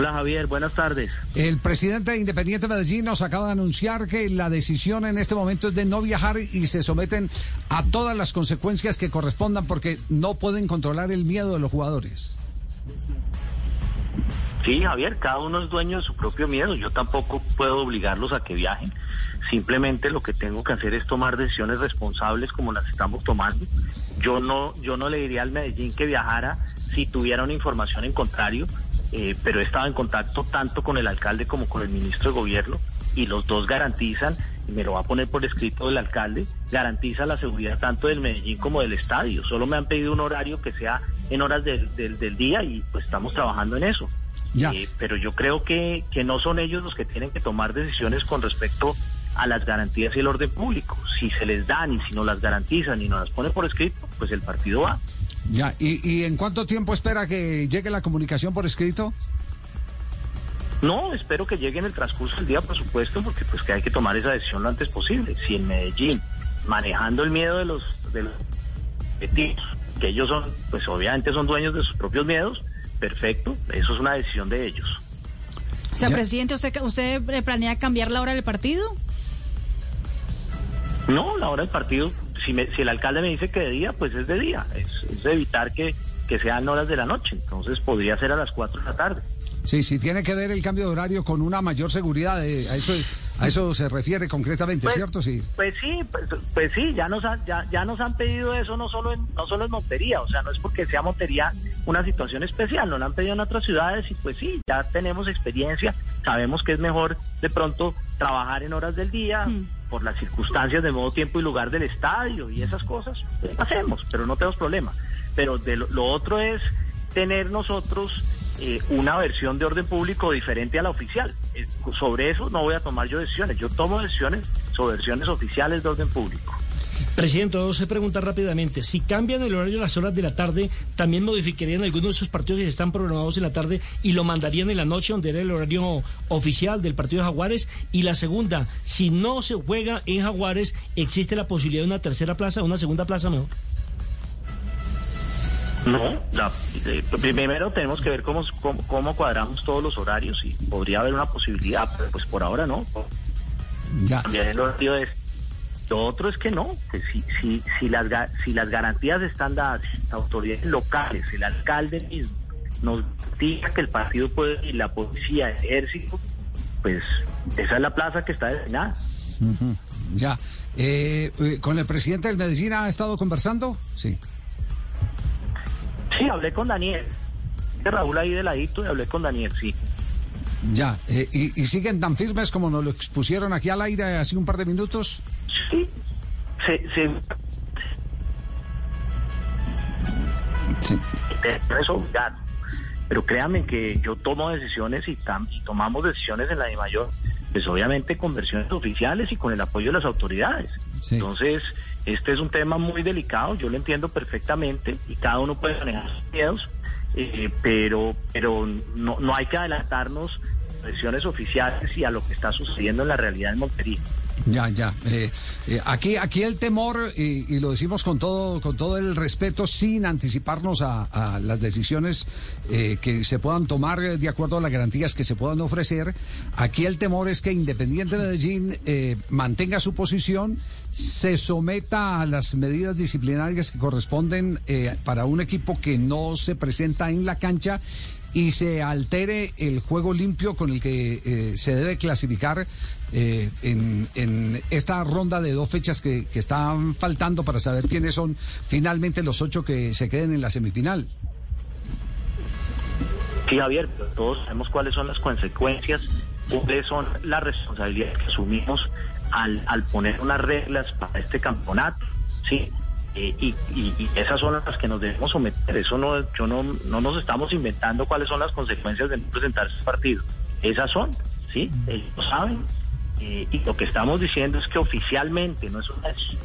Hola Javier, buenas tardes. El presidente de Independiente Medellín nos acaba de anunciar que la decisión en este momento es de no viajar y se someten a todas las consecuencias que correspondan porque no pueden controlar el miedo de los jugadores. Sí, Javier, cada uno es dueño de su propio miedo. Yo tampoco puedo obligarlos a que viajen. Simplemente lo que tengo que hacer es tomar decisiones responsables como las estamos tomando. Yo no, yo no le diría al Medellín que viajara si tuviera una información en contrario, eh, pero he estado en contacto tanto con el alcalde como con el ministro de gobierno y los dos garantizan, y me lo va a poner por escrito el alcalde, garantiza la seguridad tanto del Medellín como del estadio. Solo me han pedido un horario que sea en horas del, del, del día y pues estamos trabajando en eso. Ya. Eh, pero yo creo que, que no son ellos los que tienen que tomar decisiones con respecto a las garantías y el orden público. Si se les dan y si no las garantizan y no las ponen por escrito, pues el partido va. Ya. ¿Y, y en cuánto tiempo espera que llegue la comunicación por escrito? No, espero que llegue en el transcurso del día, por supuesto, porque pues que hay que tomar esa decisión lo antes posible. Si en Medellín, manejando el miedo de los de los objetivos, que ellos son, pues obviamente son dueños de sus propios miedos, perfecto, eso es una decisión de ellos. O sea, Ya. presidente, ¿usted, ¿usted eh, planea cambiar la hora del partido? No, la hora del partido, si, me- si el alcalde me dice que de día, pues es de día, es, es evitar que, que sean horas de la noche, entonces podría ser a las 4 de la tarde. Sí, sí, tiene que ver el cambio de horario con una mayor seguridad. eh, a eso a eso se refiere concretamente, Pues- ¿cierto? Sí. Pues sí, pues, pues sí, ya nos han, ya, ya nos han pedido eso no solo en, no solo en Montería, o sea, no es porque sea Montería una situación especial, nos lo han pedido en otras ciudades y pues sí, ya tenemos experiencia, sabemos que es mejor de pronto trabajar en horas del día Mm. Por las circunstancias de modo, tiempo y lugar del estadio y esas cosas, hacemos, pero no tenemos problema. Pero de lo, lo otro es tener nosotros eh, una versión de orden público diferente a la oficial. Eh, sobre eso no voy a tomar yo decisiones. Yo tomo decisiones sobre versiones oficiales de orden público. Presidente, dos preguntar rápidamente. Si cambian el horario a las horas de la tarde, ¿también modificarían algunos de esos partidos que están programados en la tarde y lo mandarían en la noche, donde era el horario oficial del partido de Jaguares? Y la segunda, si no se juega en Jaguares, ¿existe la posibilidad de una tercera plaza, una segunda plaza mejor? No, la- eh, primero tenemos que ver cómo, cómo, cómo cuadramos todos los horarios y podría haber una posibilidad, pero pues por ahora no. Ya. Cambiar el horario es. Lo otro es que no, que si, si, si, las, si las garantías están dadas, autoridades locales, el alcalde mismo, nos diga que el partido puede ir, la policía, el ejército, pues esa es la plaza que está destinada. Ujú, Ya. Eh, eh, ¿Con el presidente del Medellín ha estado conversando? Sí. Sí, hablé con Daniel. De Raúl ahí de ladito y hablé con Daniel, sí. Ya. Eh, y, y siguen tan firmes como nos lo expusieron aquí al aire hace un par de minutos? Sí, se, se, Sí. no es obligado. Pero créanme que yo tomo decisiones y, tam- y tomamos decisiones en la de mayor, pues obviamente con versiones oficiales y con el apoyo de las autoridades. Sí. Entonces, este es un tema muy delicado, yo lo entiendo perfectamente y cada uno puede manejar sus miedos, eh, pero, pero no, no hay que adelantarnos a versiones oficiales y a lo que está sucediendo en la realidad en Montería. Ya, ya. Eh, eh, aquí, aquí el temor, y, y lo decimos con todo, con todo el respeto, sin anticiparnos a, a las decisiones eh, que se puedan tomar de acuerdo a las garantías que se puedan ofrecer. Aquí el temor es que Independiente Medellín eh, mantenga su posición, se someta a las medidas disciplinarias que corresponden eh, para un equipo que no se presenta en la cancha y se altere el juego limpio con el que eh, se debe clasificar eh, en, esta ronda de dos fechas que, están faltando para saber quiénes son finalmente los ocho que se queden en la semifinal. Sí, Javier, todos sabemos cuáles son las consecuencias, cuáles son las responsabilidades que asumimos al, al poner unas reglas para este campeonato. Sí, Eh, y, y- y esas son las que nos debemos someter. Eso no, yo no, no nos estamos inventando cuáles son las consecuencias de no presentar ese partido. Esas son, ¿sí? Ellos lo saben. Eh, y lo que estamos diciendo es que oficialmente no es una decisión,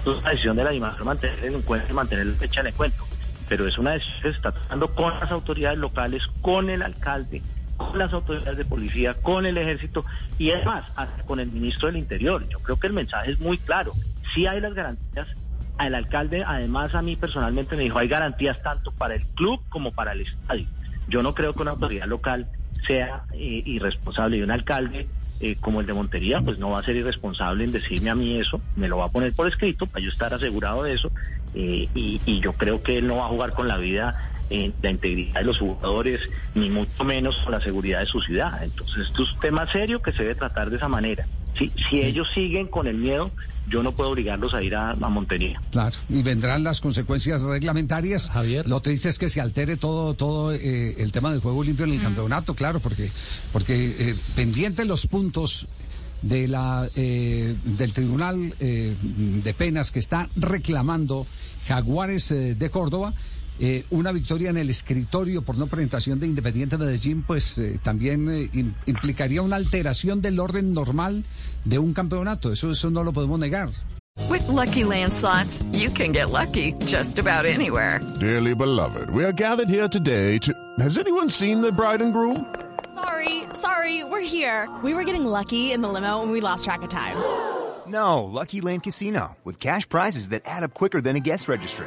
es una decisión de la DIMAJOR mantener el encuentro y mantener la fecha en encuentro, pero es una decisión que se está tomando con las autoridades locales, con el alcalde, con las autoridades de policía, con el ejército y además hasta con el ministro del Interior. Yo creo que el mensaje es muy claro. Si hay las garantías, el alcalde además a mí personalmente me dijo, hay garantías tanto para el club como para el estadio. Yo no creo que una autoridad local sea eh, irresponsable y un alcalde eh, como el de Montería, pues no va a ser irresponsable en decirme a mí eso, me lo va a poner por escrito para yo estar asegurado de eso eh, y, y yo creo que él no va a jugar con la vida, eh, la integridad de los jugadores, ni mucho menos con la seguridad de su ciudad. Entonces esto es un tema serio que se debe tratar de esa manera. Si, si ellos siguen con el miedo, yo no puedo obligarlos a ir a, a Montería. Claro, y vendrán las consecuencias reglamentarias. Javier. Lo triste es que se altere todo todo eh, el tema del juego limpio en el campeonato, claro, porque porque eh, pendientes los puntos de la eh, del tribunal eh, de penas que está reclamando Jaguares eh, de Córdoba. Eh, una victoria en el escritorio por no presentación de Independiente Medellín, pues eh, también eh, im- implicaría una alteración del orden normal de un campeonato. Eso, eso no lo podemos negar. With Lucky Land slots, you can get lucky just about anywhere. Dearly beloved, we are gathered here today to. Has anyone seen the bride and groom? Sorry, sorry, we're here. We were getting lucky in the limo and we lost track of time. No, Lucky Land Casino, with cash prizes that add up quicker than a guest registry.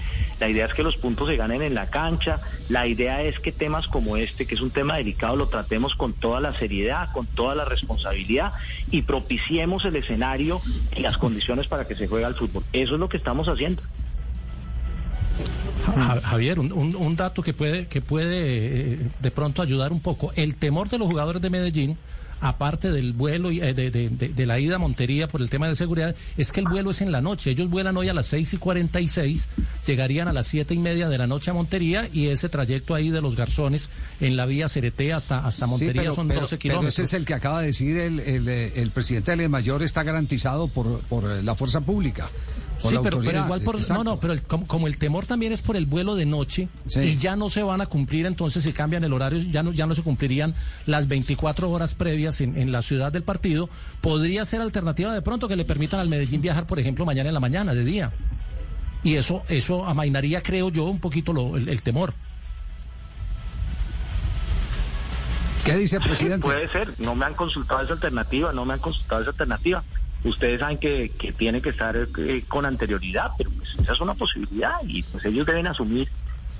la idea es que los puntos se ganen en la cancha. La idea es que temas como este, que es un tema delicado, lo tratemos con toda la seriedad, con toda la responsabilidad y propiciemos el escenario y las condiciones para que se juegue al fútbol. Eso es lo que estamos haciendo. Ja- Javier, un, un- un dato que puede, que puede eh, de pronto ayudar un poco. El temor de los jugadores de Medellín, aparte del vuelo, y, eh, de, de- de- de la ida a Montería por el tema de seguridad, es que el vuelo es en la noche. Ellos vuelan hoy a las 6 y 46, llegarían a las siete y media de la noche a Montería y ese trayecto ahí de los garzones en la vía Cereté hasta, hasta Sí, Montería pero- son pero- 12 pero kilómetros. ese es el que acaba de decir el, el, eh, el presidente del mayor está garantizado por, por eh, la fuerza pública. Sí, pero, pero igual por... Exacto. No, no, pero el- como, como el temor también es por el vuelo de noche Sí. y ya no se van a cumplir, entonces si cambian el horario, ya no, ya no se cumplirían las 24 horas previas en, en la ciudad del partido, podría ser alternativa de pronto que le permitan al Medellín viajar, por ejemplo, mañana en la mañana, de día. Y eso, eso amainaría, creo yo, un poquito lo- el, el temor. ¿Qué dice el Sí, presidente? puede ser. No me han consultado esa alternativa, no me han consultado esa alternativa. Ustedes saben que, que tiene que estar eh, con anterioridad, pero pues esa es una posibilidad y pues ellos deben asumir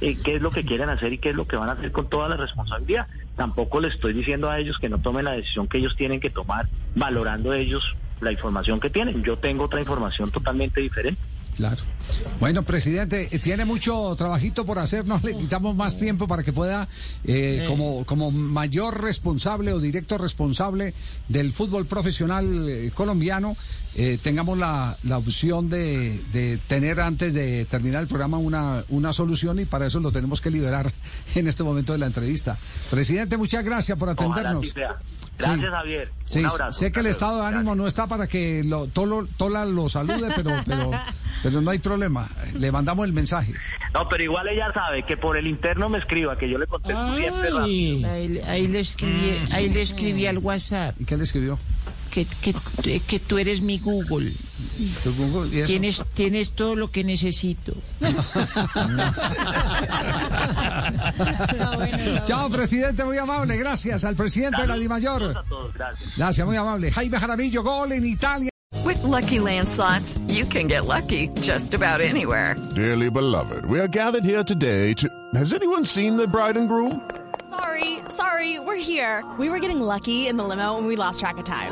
eh, qué es lo que quieren hacer y qué es lo que van a hacer con toda la responsabilidad. Tampoco les estoy diciendo a ellos que no tomen la decisión que ellos tienen que tomar, valorando ellos la información que tienen. Yo tengo otra información totalmente diferente. Claro. Bueno, presidente, eh, tiene mucho trabajito por hacer, no le quitamos más tiempo para que pueda, eh, como, como mayor responsable o directo responsable del fútbol profesional eh, colombiano, eh, tengamos la, la opción de, de tener antes de terminar el programa una, una solución y para eso lo tenemos que liberar en este momento de la entrevista. Presidente, muchas gracias por Ojalá atendernos. Gracias, Sí. Javier. Sí, Un abrazo. sé que el estado de ánimo Gracias. no está para que lo, Tolo- Tola lo salude, pero, pero, pero no hay problema. Le mandamos el mensaje. No, pero igual ella sabe que por el interno me escriba, que yo le contesto siempre rápido. Ay. Ahí, ahí le escribí, ahí le escribí al WhatsApp ¿Y qué le escribió? que, que, que tú eres mi Google. Tienes, tienes todo lo que necesito. Chao, presidente, muy amable. Gracias al presidente de la Dimayor. Gracias. Gracias, muy amable. Jaime Jaramillo, gol en Italia. With Lucky Land slots, you can get lucky just about anywhere. Dearly beloved, we are gathered here today to. Has anyone seen the bride and groom? Sorry, sorry, we're here. We were getting lucky in the limo and we lost track of time.